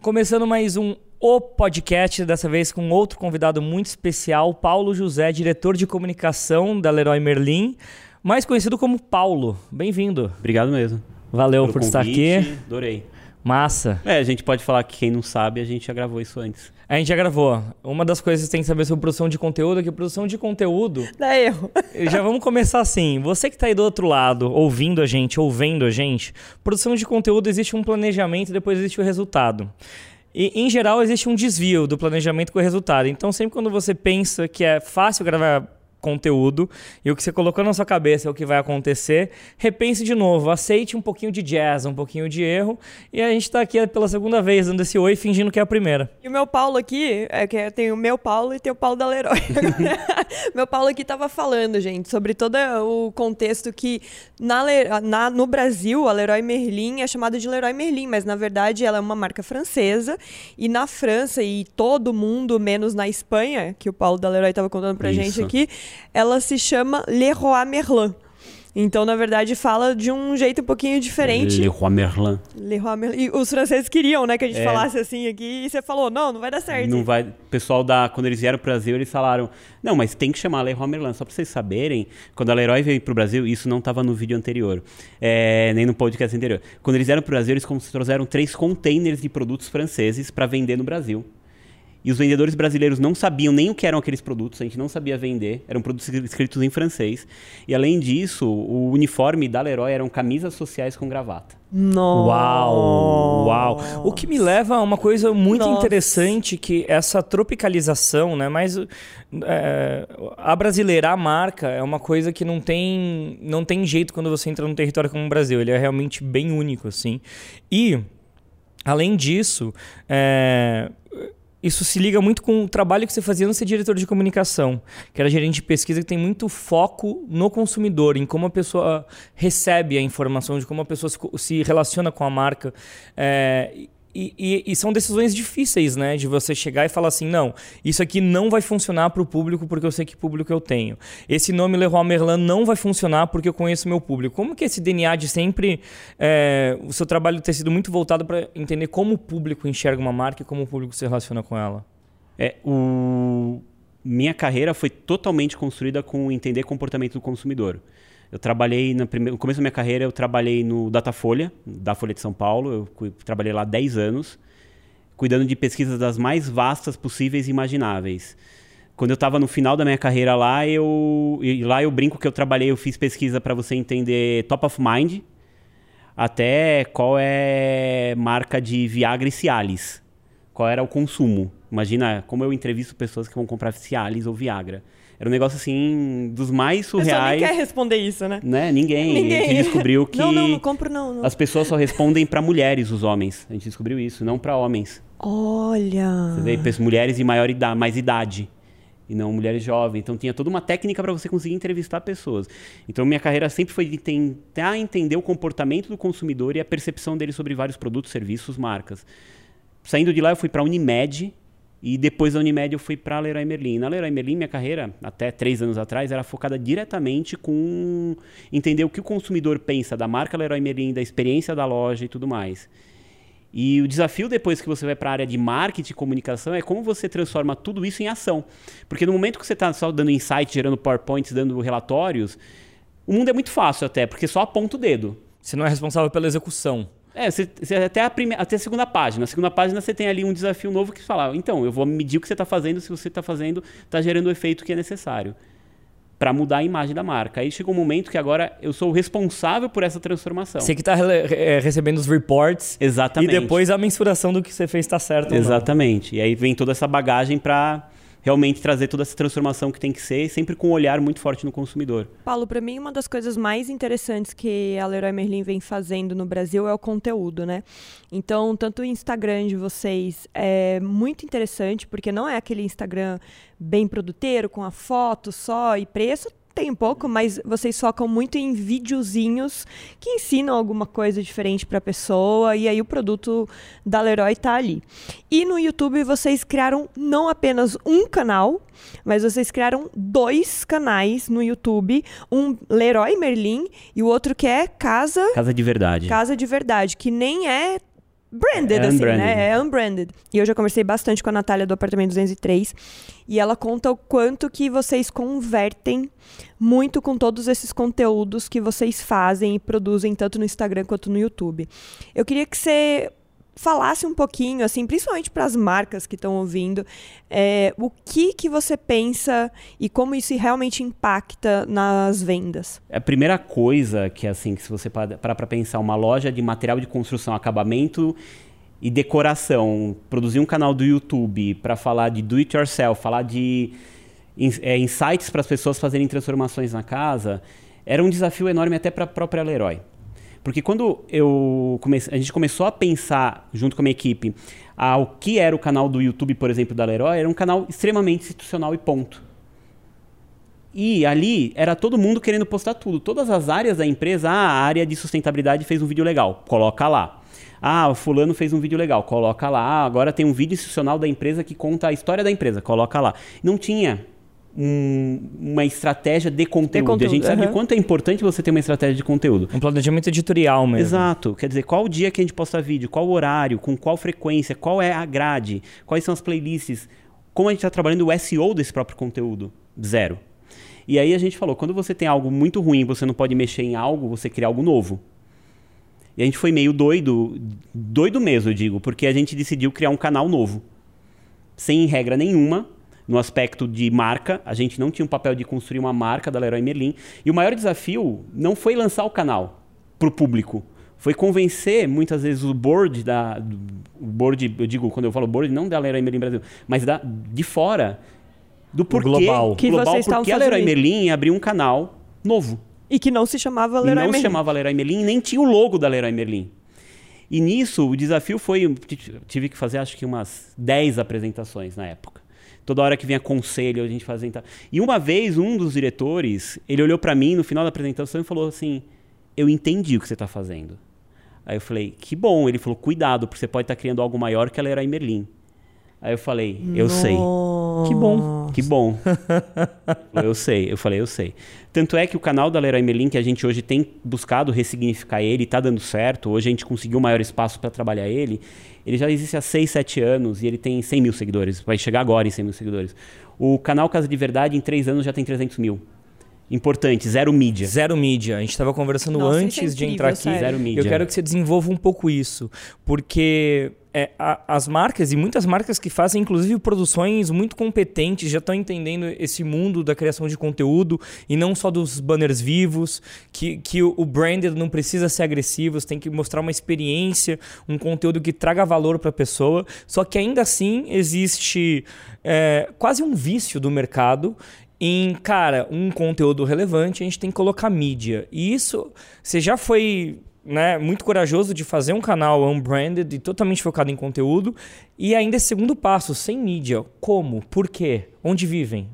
Começando mais um O Podcast, dessa vez com outro convidado muito especial, Paulo José, diretor de comunicação da Leroy Merlin, mais conhecido como Paulo. Bem-vindo. Obrigado mesmo. Valeu Pelo por estar convite, aqui. Adorei. Massa. É, a gente pode falar que quem não sabe, a gente já gravou isso antes. A gente já gravou. Uma das coisas que tem que saber sobre produção de conteúdo é que produção de conteúdo. Dá erro. Já vamos começar assim. Você que está aí do outro lado, ouvindo a gente, ouvindo a gente, produção de conteúdo existe um planejamento e depois existe o resultado. E, em geral, existe um desvio do planejamento com o resultado. Então, sempre quando você pensa que é fácil gravar conteúdo e o que você colocou na sua cabeça é o que vai acontecer, repense de novo, aceite um pouquinho de jazz, um pouquinho de erro, e a gente está aqui pela segunda vez dando esse oi fingindo que é a primeira. E o meu Paulo aqui, é que tem o meu Paulo e tem o Paulo da Leroy. meu Paulo aqui tava falando, gente, sobre todo o contexto que na, na, no Brasil a Leroy Merlin é chamada de Leroy Merlin, mas na verdade ela é uma marca francesa e na França e todo mundo, menos na Espanha, que o Paulo da Leroy tava contando pra Isso. gente aqui, ela se chama Leroy Merlin. Então, na verdade, fala de um jeito um pouquinho diferente. Leroy Merlin. Leroy Merlin. E os franceses queriam, né, que a gente É. falasse assim aqui, e você falou, não, não vai dar certo. Não vai, o pessoal da quando eles vieram pro Brasil, eles falaram: "Não, mas tem que chamar Leroy Merlin, só para vocês saberem, quando a Leroy veio pro Brasil, isso não estava no vídeo anterior, é, nem no podcast anterior. Quando eles vieram pro Brasil, eles como se trouxeram três containers de produtos franceses para vender no Brasil. E os vendedores brasileiros não sabiam nem o que eram aqueles produtos, a gente não sabia vender, eram produtos escritos em francês. E além disso, o uniforme da Leroy eram camisas sociais com gravata. Nossa. Uau, uau. O que me leva a uma coisa muito Nossa. interessante que essa tropicalização, né? Mas é, a brasileirar a marca é uma coisa que não tem, não tem jeito quando você entra num território como o Brasil. Ele é realmente bem único, assim. E, além disso, é, isso se liga muito com o trabalho que você fazia no ser diretor de comunicação, que era gerente de pesquisa que tem muito foco no consumidor, em como a pessoa recebe a informação, de como a pessoa se relaciona com a marca. É, e, e- e são decisões difíceis, né? De você chegar e falar assim, não, isso aqui não vai funcionar para o público porque eu sei que público eu tenho. Esse nome Leroy Merlin não vai funcionar porque eu conheço meu público. Como que esse DNA de sempre, é, o seu trabalho ter sido muito voltado para entender como o público enxerga uma marca e como o público se relaciona com ela? É, o... Minha carreira foi totalmente construída com entender comportamento do consumidor. Eu trabalhei, na prime... no começo da minha carreira, eu trabalhei no Datafolha, da Folha de São Paulo, eu trabalhei lá 10 anos, cuidando de pesquisas das mais vastas possíveis e imagináveis. Quando eu estava no final da minha carreira lá, eu e lá eu brinco que eu trabalhei, eu fiz pesquisa para você entender top of mind, até qual é marca de Viagra e Cialis. Qual era o consumo. Imagina como eu entrevisto pessoas que vão comprar Cialis ou Viagra. Era um negócio assim dos mais surreais. quer responder isso, né? Né? Ninguém. Ninguém. A gente descobriu que Não, não, não compro não. não. as pessoas só respondem para mulheres, os homens. A gente descobriu isso, não para homens. Olha. Você vê mulheres de maior idade, mais idade e não mulheres jovens. Então tinha toda uma técnica para você conseguir entrevistar pessoas. Então minha carreira sempre foi de tentar entender o comportamento do consumidor e a percepção dele sobre vários produtos, serviços, marcas. Saindo de lá eu fui para a Unimed e depois da Unimed eu fui para a Leroy Merlin. Na Leroy Merlin minha carreira até três anos atrás era focada diretamente com entender o que o consumidor pensa da marca Leroy Merlin, da experiência da loja e tudo mais. E o desafio depois que você vai para a área de marketing e comunicação é como você transforma tudo isso em ação. Porque no momento que você está só dando insight, gerando PowerPoints, dando relatórios, o mundo é muito fácil até, porque só aponta o dedo. Você não é responsável pela execução. É, você, você- até, a prime, até a segunda página. Na segunda página você tem ali um desafio novo que fala, então, eu vou medir o que você está fazendo, se você está fazendo, está gerando o efeito que é necessário. Para mudar a imagem da marca. Aí chega um momento que agora eu sou o responsável por essa transformação. Você que está recebendo os reports Exatamente. e depois a mensuração do que você fez está certo. Exatamente. E aí vem toda essa bagagem para realmente trazer toda essa transformação que tem que ser, sempre com um olhar muito forte no consumidor. Paulo, para mim, uma das coisas mais interessantes que a Leroy Merlin vem fazendo no Brasil é o conteúdo, né? Então, tanto o Instagram de vocês é muito interessante, porque não é aquele Instagram bem produteiro, com a foto só e preço. Tem um pouco, mas vocês focam muito em videozinhos que ensinam alguma coisa diferente para a pessoa e aí o produto da Leroy tá ali. E no YouTube vocês criaram não apenas um canal, mas vocês criaram dois canais no YouTube, um Leroy Merlin e o outro que é Casa Casa de verdade. Casa de Verdade, que nem é branded, É assim, unbranded. né? É unbranded. E eu já conversei bastante com a Natália do apartamento 203 e ela conta o quanto que vocês convertem muito com todos esses conteúdos que vocês fazem e produzem tanto no Instagram quanto no YouTube. Eu queria que você falasse um pouquinho, assim, principalmente para as marcas que estão ouvindo, é, o que que você pensa e como isso realmente impacta nas vendas. A primeira coisa que, assim, que se você parar para pensar, uma loja de material de construção, acabamento e decoração, produzir um canal do YouTube para falar de do it yourself, falar de é, insights para as pessoas fazerem transformações na casa, era um desafio enorme até para a própria Leroy. Porque quando eu a gente começou a pensar, junto com a minha equipe, ao que era o canal do YouTube, por exemplo, da Leroy, era um canal extremamente institucional e ponto. E ali era todo mundo querendo postar tudo. Todas as áreas da empresa, ah, a área de sustentabilidade fez um vídeo legal, coloca lá. Ah, o fulano fez um vídeo legal, coloca lá. Ah, agora tem um vídeo institucional da empresa que conta a história da empresa, coloca lá. Não tinha um- uma estratégia de conteúdo. conteúdo, A gente sabe aham. o quanto é importante você ter uma estratégia de conteúdo. Um planejamento editorial mesmo. Exato. Quer dizer, qual o dia que a gente posta vídeo, qual o horário, com qual frequência, qual é a grade, quais são as playlists, como a gente está trabalhando o SEO desse próprio conteúdo? Zero. E aí a gente falou, quando você tem algo muito ruim, você não pode mexer em algo, você cria algo novo. E a gente foi meio doido, doido mesmo, eu digo, porque a gente decidiu criar um canal novo. Sem regra nenhuma, no aspecto de marca, a gente não tinha um papel de construir uma marca da Leroy Merlin. E o maior desafio não foi lançar o canal para o público. Foi convencer, muitas vezes, o board da. O board, eu digo, quando eu falo board, não da Leroy Merlin Brasil, mas da, de fora, do porquê. global. Que global vocês porque a Leroy. Merlin abriu um canal novo. E que não se chamava E Leroy não se Merlin. chamava Leroy Merlin, nem tinha o logo da Leroy Merlin. E nisso, o desafio foi. Tive que fazer acho que umas 10 apresentações na época. Toda hora que vinha conselho, a gente fazia. então. E uma vez, um dos diretores, ele olhou pra mim no final da apresentação e falou assim: Eu entendi o que você tá fazendo. Aí eu falei: Que bom. Ele falou: Cuidado, porque você pode estar criando algo maior que a Leroy Merlin. Aí eu falei: Eu sei. Que bom. Que bom. eu sei, eu falei, eu sei. Tanto é que o canal da Leroy Merlin, que a gente hoje tem buscado ressignificar ele, tá dando certo. Hoje a gente conseguiu maior espaço para trabalhar ele. Ele já existe há 6, 7 anos e ele tem 100 mil seguidores. Vai chegar agora em 100 mil seguidores. O canal Casa de Verdade, em 3 anos, já tem 300 mil. Importante, zero mídia. Zero mídia. A gente estava conversando Nossa, é antes de incrível, entrar aqui. sério. Zero mídia. Eu quero que você desenvolva um pouco isso, porque é, a- as marcas e muitas marcas que fazem inclusive produções muito competentes já estão entendendo esse mundo da criação de conteúdo e não só dos banners vivos, que, que o, o branded não precisa ser agressivo, você tem que mostrar uma experiência, um conteúdo que traga valor para a pessoa. Só que ainda assim existe é, quase um vício do mercado em, cara, um conteúdo relevante, a gente tem que colocar mídia. E isso, você já foi né, muito corajoso de fazer um canal unbranded e totalmente focado em conteúdo. E ainda esse segundo passo, sem mídia. Como? Por quê? Onde vivem?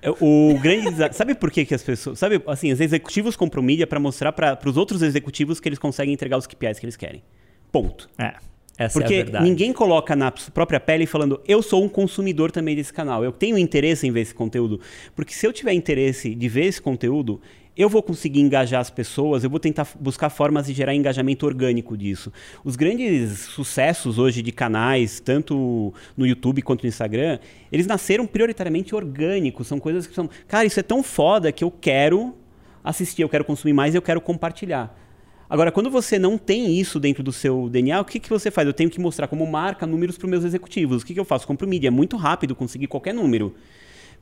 É, O grande sabe por que, que as pessoas, sabe, assim, os executivos compram mídia para mostrar para os outros executivos que eles conseguem entregar os KPIs que eles querem. Ponto. É, essa Porque é a verdade. ninguém coloca na própria pele falando, eu sou um consumidor também desse canal, eu tenho interesse em ver esse conteúdo. Porque se eu tiver interesse de ver esse conteúdo, eu vou conseguir engajar as pessoas, eu vou tentar buscar formas de gerar engajamento orgânico disso. Os grandes sucessos hoje de canais, tanto no YouTube quanto no Instagram, eles nasceram prioritariamente orgânicos, são coisas que são, cara, isso é tão foda que eu quero assistir, eu quero consumir mais e eu quero compartilhar. Agora, quando você não tem isso dentro do seu DNA, o que, que você faz? Eu tenho que mostrar como marca números para os meus executivos. O que, que eu faço? Compro mídia. É muito rápido conseguir qualquer número.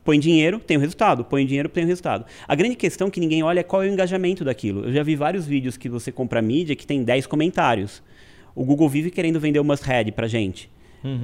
Põe dinheiro, tem o resultado. Põe dinheiro, tem o resultado. A grande questão que ninguém olha é qual é o engajamento daquilo. Eu já vi vários vídeos que você compra mídia que tem 10 comentários. O Google vive querendo vender o must-have pra gente.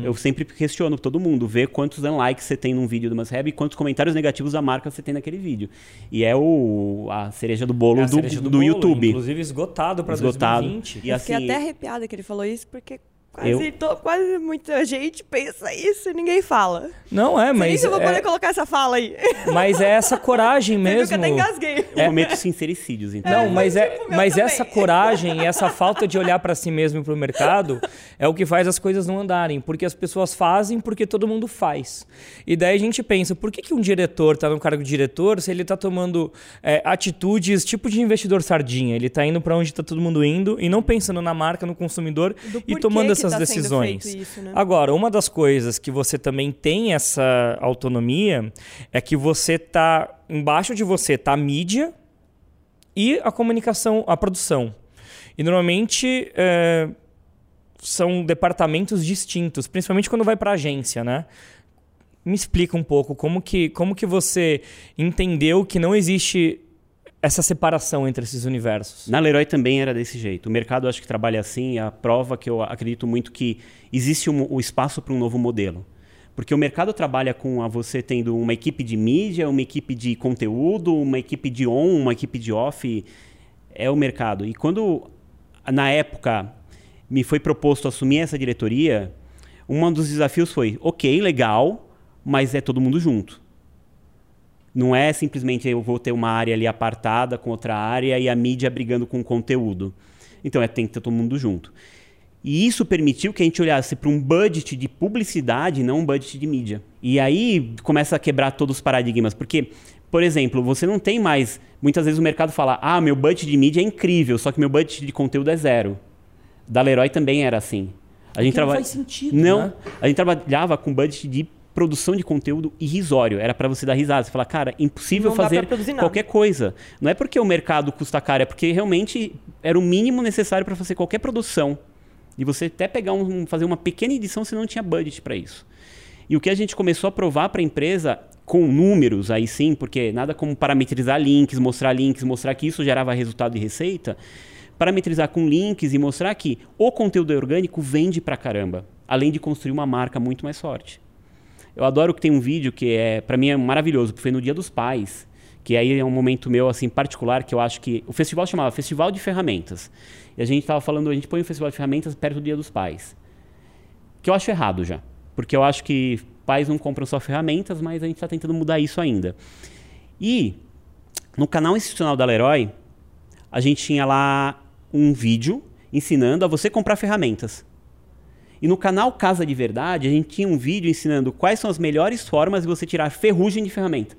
Eu sempre questiono todo mundo, ver quantos unlikes você tem num vídeo do must-have e quantos comentários negativos da marca você tem naquele vídeo. E é o, a cereja do bolo É do, cereja do, bolo, YouTube. Inclusive esgotado para Esgotado. 2020. E Eu assim, fiquei até arrepiada que ele falou isso, porque quase, Eu- to- quase muita gente pensa isso e ninguém fala. Não é, Mas mas eu vou poder é, colocar essa fala aí. mas é essa coragem Você viu que mesmo. eu até engasguei. eu cometo sincericídios, então. Não, É, mas, é, tipo mas também. essa coragem e essa falta de olhar para si mesmo e para o mercado é o que faz as coisas não andarem. Porque as pessoas fazem porque todo mundo faz. E daí a gente pensa, por que, que um diretor está no cargo de diretor se ele está tomando é, atitudes tipo de investidor sardinha? Ele está indo para onde está todo mundo indo e não pensando na marca, no consumidor Do e tomando que essas essas tá decisões. isso, né? Agora, uma das coisas que você também tem essa autonomia é que você tá embaixo de você tá a mídia e a comunicação, a produção. E normalmente é, são departamentos distintos, principalmente quando vai para agência, né? Me explica um pouco como que, como que você entendeu que não existe essa separação entre esses universos. Na Leroy também era desse jeito. O mercado acho que trabalha assim, a prova que eu acredito muito que existe um, o espaço para um novo modelo. Porque o mercado trabalha com a você tendo uma equipe de mídia, uma equipe de conteúdo, uma equipe de on, uma equipe de off. É o mercado. E quando, na época, me foi proposto assumir essa diretoria, um dos desafios foi: ok, legal, mas é todo mundo junto. Não é simplesmente eu vou ter uma área ali apartada com outra área e a mídia brigando com o conteúdo. Então é tem que ter todo mundo junto. E isso permitiu que a gente olhasse para um budget de publicidade, não um budget de mídia. E aí começa a quebrar todos os paradigmas, porque, por exemplo, você não tem mais. Muitas vezes o mercado fala: ah, meu budget de mídia é incrível, só que meu budget de conteúdo é zero. Da Leroy também era assim. A gente Porque não faz sentido, Não, né? a gente trabalhava com budget de produção de conteúdo irrisório. Era para você dar risada. Você falar, cara, impossível Não fazer qualquer coisa. Não é porque o mercado custa caro, é porque realmente era o mínimo necessário para fazer qualquer produção. E você até pegar um, fazer uma pequena edição, você não tinha budget para isso. E o que a gente começou a provar para a empresa com números aí sim, porque nada como parametrizar links, mostrar links, mostrar que isso gerava resultado e receita, parametrizar com links e mostrar que o conteúdo orgânico vende pra caramba, além de construir uma marca muito mais forte. Eu adoro que tem um vídeo que é para mim é maravilhoso, que foi no Dia dos Pais, que aí é um momento meu assim particular que eu acho que o festival chamava Festival de Ferramentas. E a gente estava falando, a gente põe o Festival de Ferramentas perto do Dia dos Pais. Que eu acho errado já, porque eu acho que pais não compram só ferramentas, mas a gente está tentando mudar isso ainda. E no canal institucional da Leroy, a gente tinha lá um vídeo ensinando a você comprar ferramentas. E no canal Casa de Verdade, a gente tinha um vídeo ensinando quais são as melhores formas de você tirar ferrugem de ferramenta.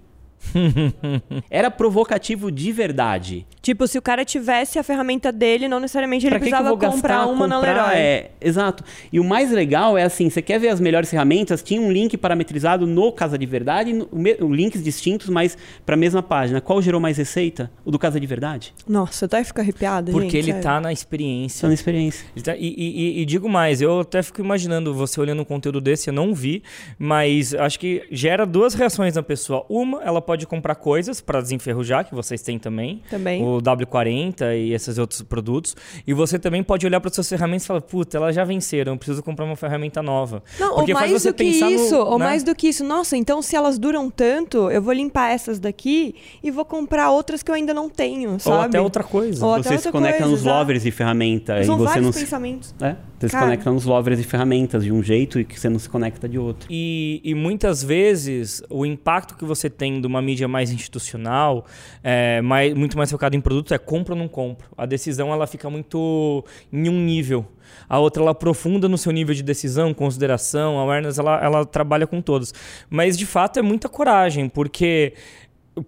Era provocativo de verdade. Tipo, se o cara tivesse a ferramenta dele, não necessariamente ele Pra que que eu precisava vou comprar gastar, uma na comprar? Leroy. É, exato. E o mais legal é assim, você quer ver as melhores ferramentas? Tinha um link parametrizado no Casa de Verdade, no, links distintos, mas para a mesma página. Qual gerou mais receita? O do Casa de Verdade? Nossa, eu até fico arrepiada, Porque gente, ele sério. tá na experiência. Só na experiência. Tá- E, e- e- e digo mais, eu até fico imaginando você olhando um conteúdo desse, eu não vi, mas acho que gera duas reações na pessoa. Uma, ela pode comprar coisas para desenferrujar, que vocês têm também. Também. O W40 e esses outros produtos. E você também pode olhar para suas ferramentas e falar, puta, elas já venceram, eu preciso comprar uma ferramenta nova. Não, Porque ou faz mais você do que pensar no- isso, ou né? mais do que isso. Nossa, então se elas duram tanto, eu vou limpar essas daqui e vou comprar outras que eu ainda não tenho, sabe? Ou até outra coisa. Ou até você se outra conecta coisa, nos lovers de ferramenta São e você vários não se, pensamentos. é, você se Cara. conecta nos lovers de ferramentas de um jeito e que você não se conecta de outro. E, e muitas vezes o impacto que você tem de uma mídia mais institucional, é, mais, muito mais focado em produto, é compro ou não compro. A decisão ela fica muito em um nível. A outra ela aprofunda no seu nível de decisão, consideração, awareness, ela, ela trabalha com todos. Mas de fato é muita coragem, porque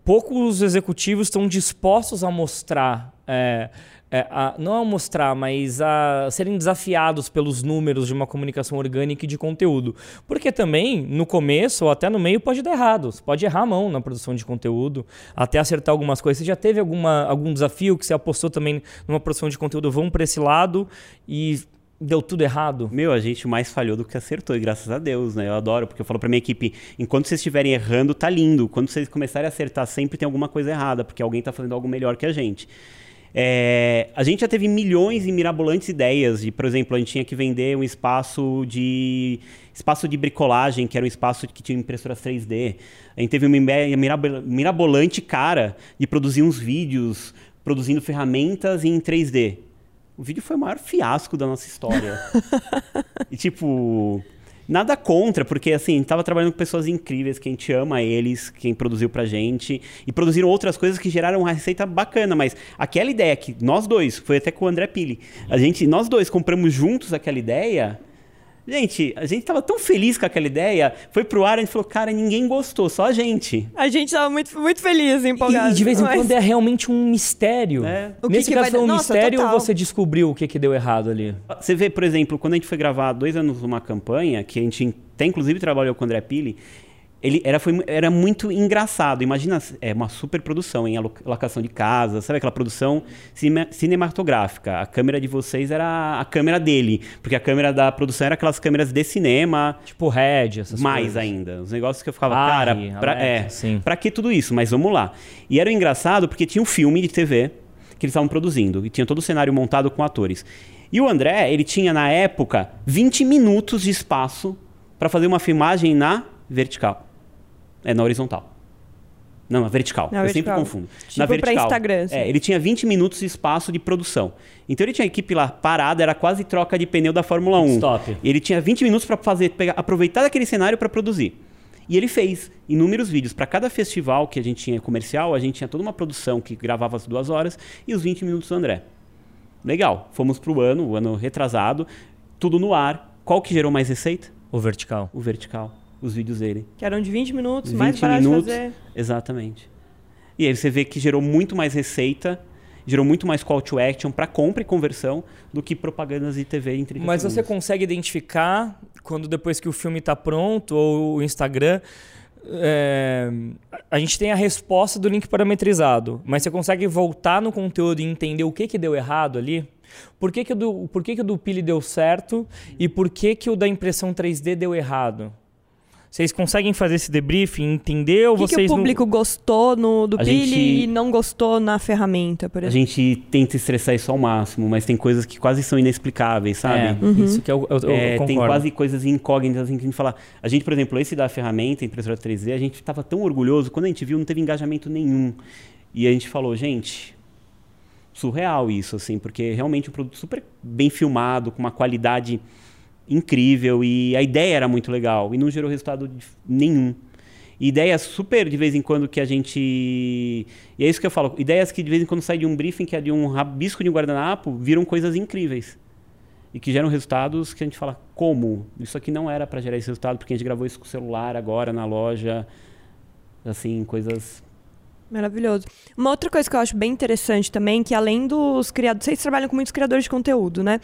poucos executivos estão dispostos a mostrar. é, é, a- não a mostrar, mas a serem desafiados pelos números de uma comunicação orgânica e de conteúdo. Porque também, no começo ou até no meio, pode dar errado. Você pode errar a mão na produção de conteúdo, até acertar algumas coisas. Você já teve alguma, algum desafio que você apostou também numa produção de conteúdo? Vamos para esse lado e deu tudo errado? Meu, a gente mais falhou do que acertou, e graças a Deus, né? Eu adoro, porque eu falo pra minha equipe, enquanto vocês estiverem errando, tá lindo. Quando vocês começarem a acertar, sempre tem alguma coisa errada, porque alguém tá fazendo algo melhor que a gente. É, a gente já teve milhões e mirabolantes ideias de, por exemplo, a gente tinha que vender um espaço de espaço de bricolagem, que era um espaço que tinha impressoras 3D. A gente teve uma ideia mirabol- mirabolante cara de produzir uns vídeos produzindo ferramentas em 3D. O vídeo foi o maior fiasco da nossa história. e tipo, nada contra, porque assim, a gente tava trabalhando com pessoas incríveis, que a gente ama eles, quem produziu pra gente, e produziram outras coisas que geraram uma receita bacana, mas aquela ideia que nós dois, foi até com o André Pili, a gente, nós dois compramos juntos aquela ideia, Gente, a gente tava tão feliz com aquela ideia, foi pro ar, a gente falou, cara, ninguém gostou, só a gente. A gente tava muito, muito feliz, empolgado. E de vez em mas- quando é realmente um mistério. É. O que Nesse que caso vai foi um dar- Nossa, mistério ou total. você descobriu o que, que deu errado ali? Você vê, por exemplo, quando a gente foi gravar há dois anos numa campanha, que a gente até inclusive trabalhou com o André Pili, ele era, foi, era muito engraçado. Imagina, é uma super produção em locação de casa, sabe aquela produção cine- cinematográfica. A câmera de vocês era a câmera dele, porque a câmera da produção era aquelas câmeras de cinema, Tipo Red, essas mais coisas. ainda. Os negócios que eu ficava, Ah, cara, pra, é, sim. pra que tudo isso? Mas vamos lá. E era engraçado porque tinha um filme de TV que eles estavam produzindo e tinha todo o cenário montado com atores. E o André, ele tinha na época 20 minutos de espaço para fazer uma filmagem na vertical. É, na horizontal. Não, na vertical. Na eu vertical. sempre confundo. Tipo na pra vertical. Instagram, assim. É, ele tinha 20 minutos de espaço de produção. Então ele tinha a equipe lá parada, era quase troca de pneu da Fórmula 1. Stop. E ele tinha 20 minutos para fazer, pegar, aproveitar daquele cenário para produzir. E ele fez inúmeros vídeos. Para cada festival que a gente tinha comercial, a gente tinha toda uma produção que gravava as duas horas e os 20 minutos do André. Legal. Fomos pro ano, o ano retrasado, tudo no ar. Qual que gerou mais receita? O vertical. O vertical. Os vídeos dele. Que eram de 20 minutos, 20 mais barato minutos. de fazer. Exatamente. E aí você vê que gerou muito mais receita, gerou muito mais call to action para compra e conversão do que propagandas de TV 30 Mas você segundos. consegue identificar quando depois que o filme está pronto ou o Instagram. é, a gente tem a resposta do link parametrizado, mas você consegue voltar no conteúdo e entender o que, que deu errado ali? Por que, que, o do, por que, que o do Pili deu certo e por que, que o da impressão 3D deu errado? Vocês conseguem fazer esse debriefing, entender ou O que, que vocês o não- público gostou no, do A Pili gente- e não gostou na ferramenta, por A exemplo? gente tenta estressar isso ao máximo, mas tem coisas que quase são inexplicáveis, sabe? É, isso que eu, eu, eu É, tem quase coisas incógnitas assim, que a gente fala. A gente, por exemplo, esse da ferramenta, impressora 3D, a gente estava tão orgulhoso. Quando a gente viu, não teve engajamento nenhum. E a gente falou, gente, surreal isso, assim, porque realmente um produto super bem filmado, com uma qualidade incrível. E a ideia era muito legal. E não gerou resultado nenhum. Ideias super de vez em quando que a gente. E é isso que eu falo. Ideias que de vez em quando saem de um briefing, que é de um rabisco de um guardanapo, viram coisas incríveis e que geram resultados que a gente fala como isso aqui não era para gerar esse resultado porque a gente gravou isso com o celular agora na loja assim coisas Maravilhoso. Uma outra coisa que eu acho bem interessante também, que além dos criadores. Vocês trabalham com muitos criadores de conteúdo, né?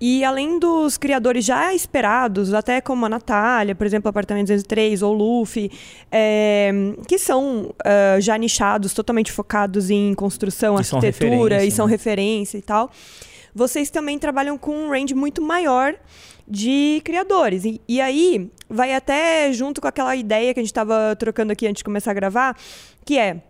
E além dos criadores já esperados, até como a Natália, por exemplo, Apartamento 203 ou Luffy, é, que são ah, já nichados, totalmente focados em construção, E são arquitetura e referência, são né? referência e tal. Vocês também trabalham com um range muito maior de criadores. E, e aí, vai até junto com aquela ideia que a gente estava trocando aqui antes de começar a gravar, que é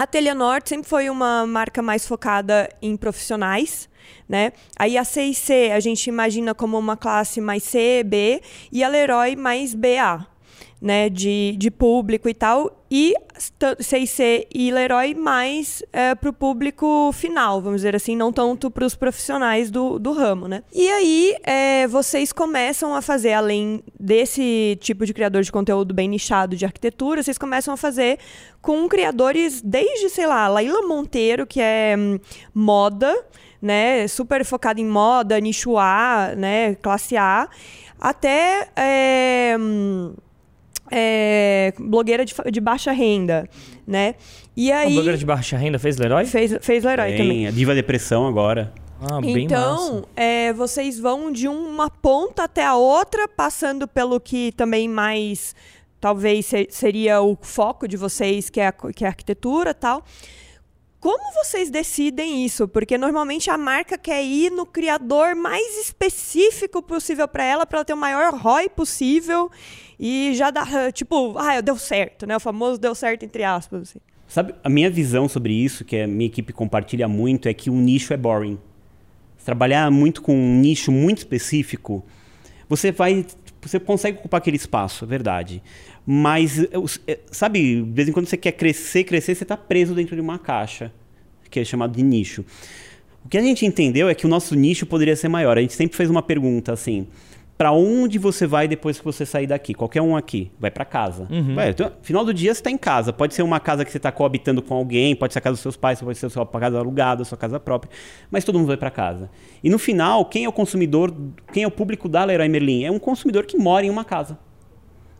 a Telha Norte sempre foi uma marca mais focada em profissionais, né? Aí a C&C a gente imagina como uma classe mais C, B, e a Leroy mais BA, né? De, de público e tal. E C&C e Leroy mais para o público final, vamos dizer assim, não tanto para os profissionais do, do ramo, né? E aí é, vocês começam a fazer, além desse tipo de criador de conteúdo bem nichado de arquitetura, vocês começam a fazer com criadores desde, sei lá, Laila Monteiro, que é hum, moda, né? Super focada em moda, nicho A, né? Classe A, até é, hum, é, blogueira de, de baixa renda, né? E A aí blogueira de baixa renda fez Leroy? fez, fez Leroy também. tem a diva depressão agora Ah, bem Então, massa. é, vocês vão de uma ponta até a outra, passando pelo que também mais talvez se- seria o foco de vocês, que é a, que é a arquitetura e tal. Como vocês decidem isso? Porque normalmente a marca quer ir no criador mais específico possível para ela, para ela ter o maior ROI possível e já dá, tipo, ah, deu certo, né? O famoso deu certo entre aspas. assim. sabe a minha visão sobre isso que a minha equipe compartilha muito é que o nicho é boring trabalhar muito com um nicho muito específico você vai você consegue ocupar aquele espaço é verdade mas os- é, sabe de vez em quando você quer crescer crescer você está preso dentro de uma caixa que é chamado de nicho o que a gente entendeu é que o nosso nicho poderia ser maior a gente sempre fez uma pergunta assim para onde você vai depois que você sair daqui? Qualquer um aqui, vai para casa. Uhum. Vai, então, final do dia você está em casa. Pode ser uma casa que você está coabitando com alguém, pode ser a casa dos seus pais, pode ser a sua casa alugada, a sua casa própria, mas todo mundo vai para casa. E no final, quem é o consumidor, quem é o público da Leroy Merlin? É um consumidor que mora em uma casa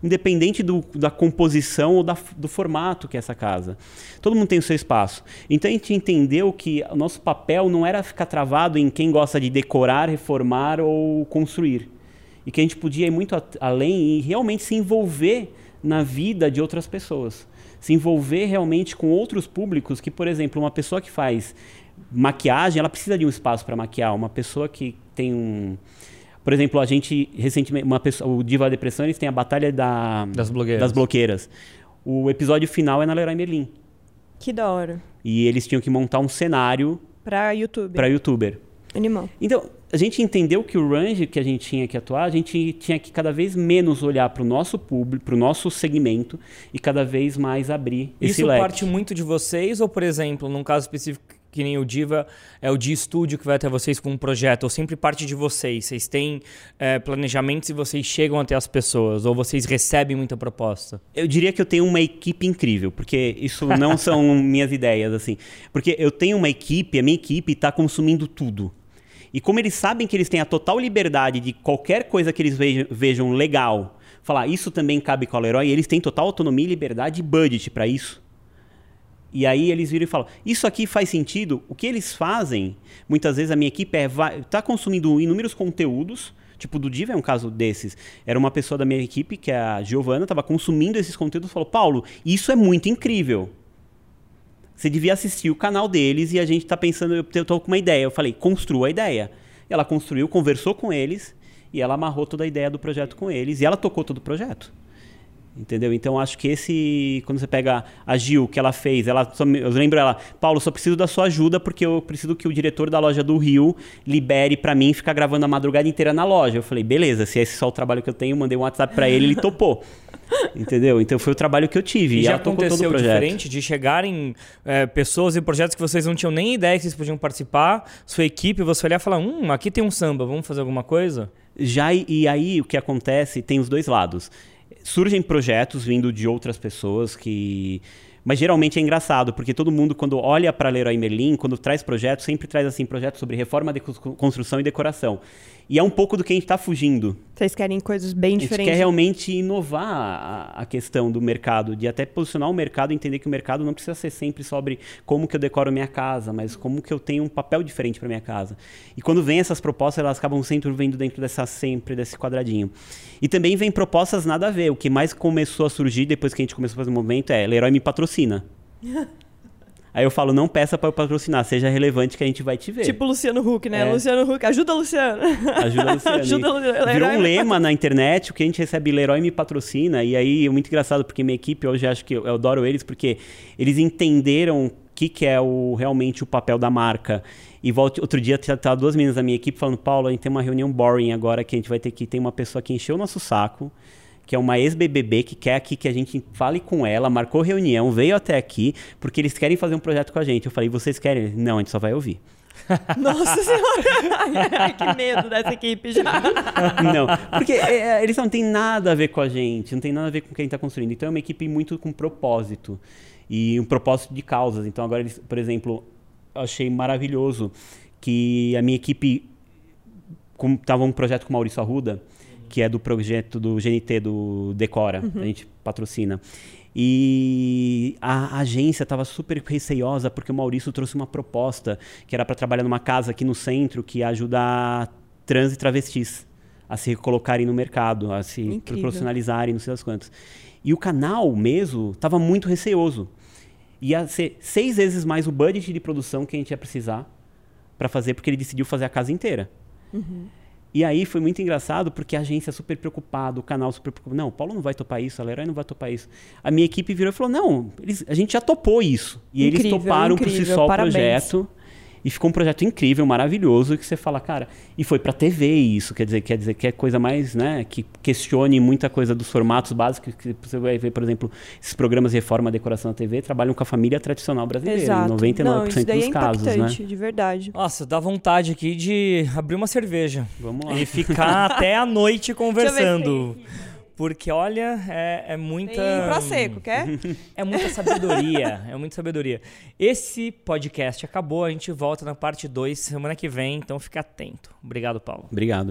independente do, da composição ou da, do formato que é essa casa. Todo mundo tem o seu espaço. Então a gente entendeu que o nosso papel não era ficar travado em quem gosta de decorar, reformar ou construir. E que a gente podia ir muito além e realmente se envolver na vida de outras pessoas. Se envolver realmente com outros públicos que, por exemplo, uma pessoa que faz maquiagem, ela precisa de um espaço para maquiar. Uma pessoa que tem um por exemplo, a gente recentemente, uma pessoa, o Diva da Depressão, eles têm a batalha da, das, blogueiras. das bloqueiras. O episódio final é na Leroy Merlin. Que da hora. E eles tinham que montar um cenário para youtuber. Para youtuber. Animal. Então, a gente entendeu que o range que a gente tinha que atuar, a gente tinha que cada vez menos olhar para o nosso público, para o nosso segmento e cada vez mais abrir Isso esse leque. Isso parte muito de vocês ou, por exemplo, num caso específico que nem o Diva é o de estúdio que vai até vocês com um projeto, ou sempre parte de vocês? Vocês têm é, planejamentos e vocês chegam até as pessoas, ou vocês recebem muita proposta? Eu diria que eu tenho uma equipe incrível, porque isso não são minhas ideias, assim. Porque eu tenho uma equipe, a minha equipe está consumindo tudo. E como eles sabem que eles têm a total liberdade de qualquer coisa que eles vejam, vejam legal, falar isso também cabe com a Leroy, eles têm total autonomia, liberdade e budget para isso. E aí eles viram e falam: Isso aqui faz sentido? O que eles fazem, muitas vezes a minha equipe é tá consumindo inúmeros conteúdos. Tipo, do Diva é um caso desses. Era uma pessoa da minha equipe, que é a Giovana, estava consumindo esses conteúdos e falou: Paulo, isso é muito incrível. Você devia assistir o canal deles e a gente está pensando, eu estou com uma ideia. Eu falei: construa a ideia. Ela construiu, conversou com eles e ela amarrou toda a ideia do projeto com eles e ela tocou todo o projeto. Entendeu? Então acho que esse. Quando você pega a Gil, que ela fez, ela só, eu lembro ela, Paulo, só preciso da sua ajuda porque eu preciso que o diretor da loja do Rio libere para mim ficar gravando a madrugada inteira na loja. Eu falei, beleza, se esse é só o trabalho que eu tenho, mandei um WhatsApp para ele, ele topou. Entendeu? Então foi o trabalho que eu tive. E, e já aconteceu diferente de chegarem é, pessoas e projetos que vocês não tinham nem ideia que vocês podiam participar, sua equipe, você olhar e falar, hum, aqui tem um samba, vamos fazer alguma coisa? Já, e aí o que acontece, tem os dois lados surgem projetos vindo de outras pessoas que mas geralmente é engraçado, porque todo mundo, quando olha para Leroy Merlin, quando traz projetos, sempre traz assim projetos sobre reforma de construção e decoração. E é um pouco do que a gente está fugindo. Vocês querem coisas bem diferentes. A gente quer realmente inovar a, a, questão do mercado, de até posicionar o mercado e entender que o mercado não precisa ser sempre sobre como que eu decoro minha casa, mas como que eu tenho um papel diferente para minha casa. E quando vem essas propostas, elas acabam sempre vindo dentro dessa sempre desse quadradinho. E também vem propostas nada a ver. O que mais começou a surgir depois que a gente começou a fazer o movimento é Leroy me patrocina. Aí eu falo, não peça para eu patrocinar, seja relevante que a gente vai te ver. Tipo Luciano Huck, né? É. Luciano Huck, ajuda Luciano. Ajuda Luciano. ajuda Luciano. Virou um lema na internet, o que a gente recebe, Leroy me patrocina. E aí é muito engraçado, porque minha equipe, hoje acho que eu, adoro eles, porque eles entenderam o que, que é o, realmente o papel da marca. E outro dia, tá duas meninas da minha equipe falando, Paulo, a gente tem uma reunião boring agora, que a gente vai ter que, tem uma pessoa que encheu o nosso saco, que é uma ex-BBB que quer aqui que a gente fale com ela, marcou reunião, veio até aqui, porque eles querem fazer um projeto com a gente. Eu falei, vocês querem? Não, a gente só vai ouvir. Nossa Senhora! que medo dessa equipe já. Não, porque é, é, eles não têm nada a ver com a gente, não tem nada a ver com quem está construindo. Então é uma equipe muito com propósito e um propósito de causas. Então agora, eles, por exemplo, eu achei maravilhoso que a minha equipe estava um projeto com o Maurício Arruda que é do projeto do GNT, do Decora, uhum. a gente patrocina. E a agência estava super receiosa porque o Maurício trouxe uma proposta que era para trabalhar numa casa aqui no centro que ia ajudar trans e travestis a se colocarem no mercado, a se Incrível. profissionalizarem, não sei das quantas. E o canal mesmo estava muito receoso. Ia ser seis vezes mais o budget de produção que a gente ia precisar para fazer, porque ele decidiu fazer a casa inteira. Uhum. E aí foi muito engraçado porque a agência super preocupada, o canal super preocupado. Não, o Paulo não vai topar isso, a Leroy não vai topar isso. A minha equipe virou e falou: não, eles, a gente já topou isso. E incrível, eles toparam por si só o projeto. E ficou um projeto incrível, maravilhoso, que você fala, cara, e foi pra TV isso, quer dizer, quer dizer que é coisa mais, né, que questione muita coisa dos formatos básicos, que você vai ver, por exemplo, esses programas de reforma decoração da TV trabalham com a família tradicional brasileira, Exato. em 99% Não, isso daí dos é casos, né? de verdade. Nossa, dá vontade aqui de abrir uma cerveja Vamos lá. e ficar até a noite Deixa eu ver se conversando. Porque, olha, é, é muita. Tem Prosecco, quer? É muita sabedoria. é muita sabedoria. Esse podcast acabou. A gente volta na parte 2 semana que vem. Então fica atento. Obrigado, Paulo. Obrigado.